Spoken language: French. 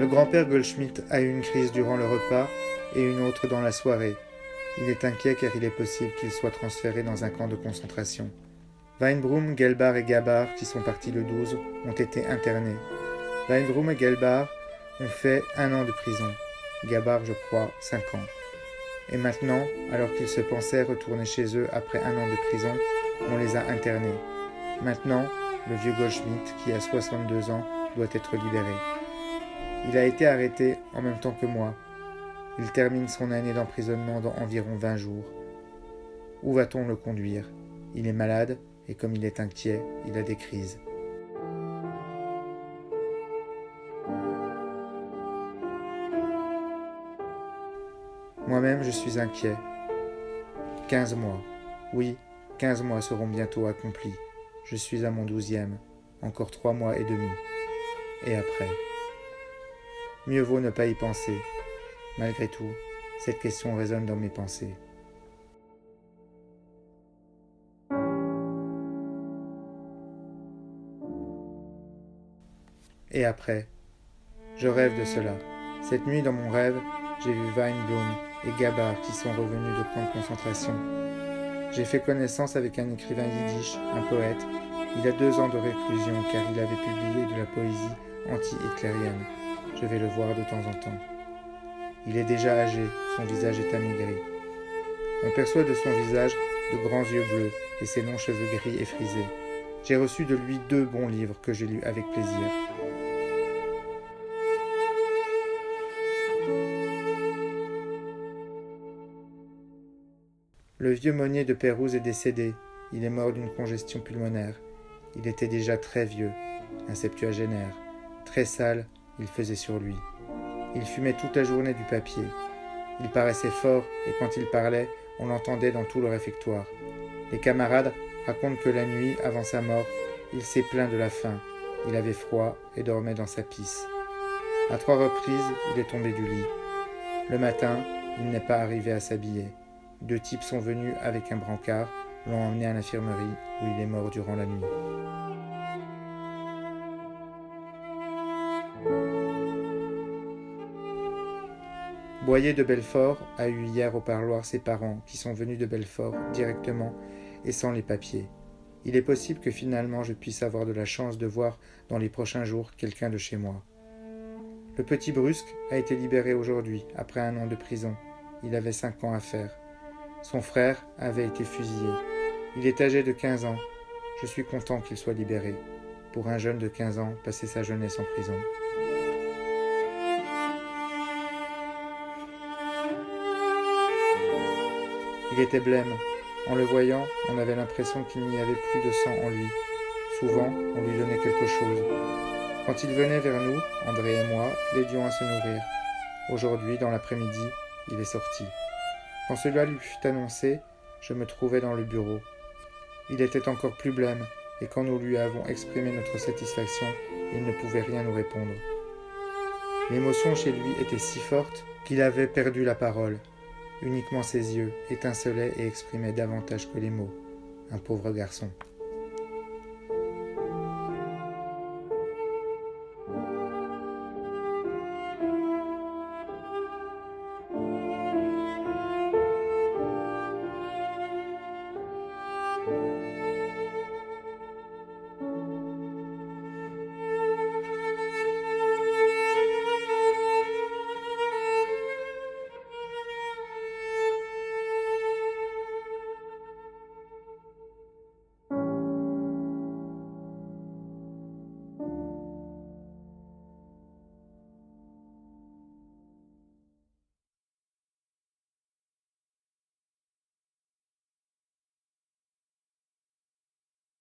Le grand-père Goldschmidt a eu une crise durant le repas et une autre dans la soirée. Il est inquiet car il est possible qu'il soit transféré dans un camp de concentration. Weinbrum, Gelbar et Gabar, qui sont partis le 12, ont été internés. Weinbrum et Gelbar ont fait un an de prison. Gabar, je crois, cinq ans. Et maintenant, alors qu'ils se pensaient retourner chez eux après un an de prison, on les a internés. Maintenant, le vieux Goldschmidt, qui a 62 ans, doit être libéré. Il a été arrêté en même temps que moi. Il termine son année d'emprisonnement dans environ 20 jours. Où va-t-on le conduire? Il est malade et comme il est inquiet, il a des crises. Moi-même, je suis inquiet. 15 mois. Oui, 15 mois seront bientôt accomplis. Je suis à mon douzième. Encore trois mois et demi. Et après? Mieux vaut ne pas y penser. Malgré tout, cette question résonne dans mes pensées. Et après, je rêve de cela. Cette nuit, dans mon rêve, j'ai vu Weinblum et Gabar qui sont revenus de camp de concentration. J'ai fait connaissance avec un écrivain yiddish, un poète. Il a deux ans de réclusion car il avait publié de la poésie anti-hitlérienne. Je vais le voir de temps en temps. Il est déjà âgé, son visage est amaigri. On perçoit de son visage de grands yeux bleus et ses longs cheveux gris et frisés. J'ai reçu de lui deux bons livres que j'ai lus avec plaisir. Le vieux Monnier de Pérouse est décédé. Il est mort d'une congestion pulmonaire. Il était déjà très vieux, un septuagénaire, très sale il faisait sur lui. Il fumait toute la journée du papier. Il paraissait fort et quand il parlait, on l'entendait dans tout le réfectoire. Les camarades racontent que la nuit, avant sa mort, il s'est plaint de la faim. Il avait froid et dormait dans sa pisse. À trois reprises, il est tombé du lit. Le matin, il n'est pas arrivé à s'habiller. Deux types sont venus avec un brancard, l'ont emmené à l'infirmerie où il est mort durant la nuit. Boyer de Belfort a eu hier au parloir ses parents qui sont venus de Belfort directement et sans les papiers. Il est possible que finalement je puisse avoir de la chance de voir dans les prochains jours quelqu'un de chez moi. Le petit Brusque a été libéré aujourd'hui après un an de prison. Il avait cinq ans à faire. Son frère avait été fusillé. Il est âgé de 15 ans. Je suis content qu'il soit libéré. Pour un jeune de 15 ans, passer sa jeunesse en prison. Il était blême. En le voyant, on avait l'impression qu'il n'y avait plus de sang en lui. Souvent, on lui donnait quelque chose. Quand il venait vers nous, André et moi l'aidions à se nourrir. Aujourd'hui, dans l'après-midi, il est sorti. Quand cela lui fut annoncé, je me trouvais dans le bureau. Il était encore plus blême, et quand nous lui avons exprimé notre satisfaction, il ne pouvait rien nous répondre. L'émotion chez lui était si forte qu'il avait perdu la parole. Uniquement ses yeux étincelaient et exprimaient davantage que les mots. Un pauvre garçon.